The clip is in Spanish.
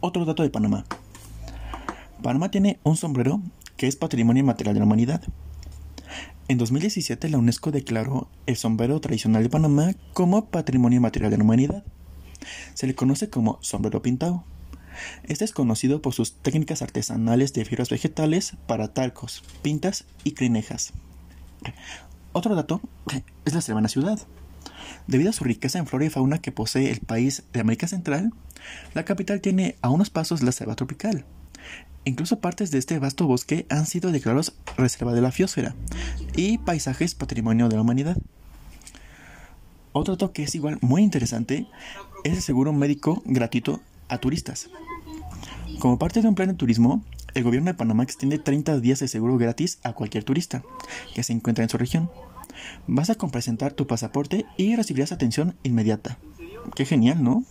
otro dato de Panamá. Panamá tiene un sombrero que es patrimonio inmaterial de la humanidad. En 2017 la UNESCO declaró el sombrero tradicional de Panamá como patrimonio inmaterial de la humanidad. Se le conoce como sombrero pintado. Este es conocido por sus técnicas artesanales de fibras vegetales para talcos, pintas y crinejas. Otro dato es la Selva ciudad. Debido a su riqueza en flora y fauna que posee el país de América Central, la capital tiene a unos pasos la selva tropical. Incluso partes de este vasto bosque han sido declarados reserva de la biosfera y paisajes patrimonio de la humanidad. Otro dato que es igual muy interesante es el seguro médico gratuito a turistas. Como parte de un plan de turismo, el gobierno de Panamá extiende 30 días de seguro gratis a cualquier turista que se encuentre en su región. Vas a presentar tu pasaporte y recibirás atención inmediata. Qué genial, ¿no?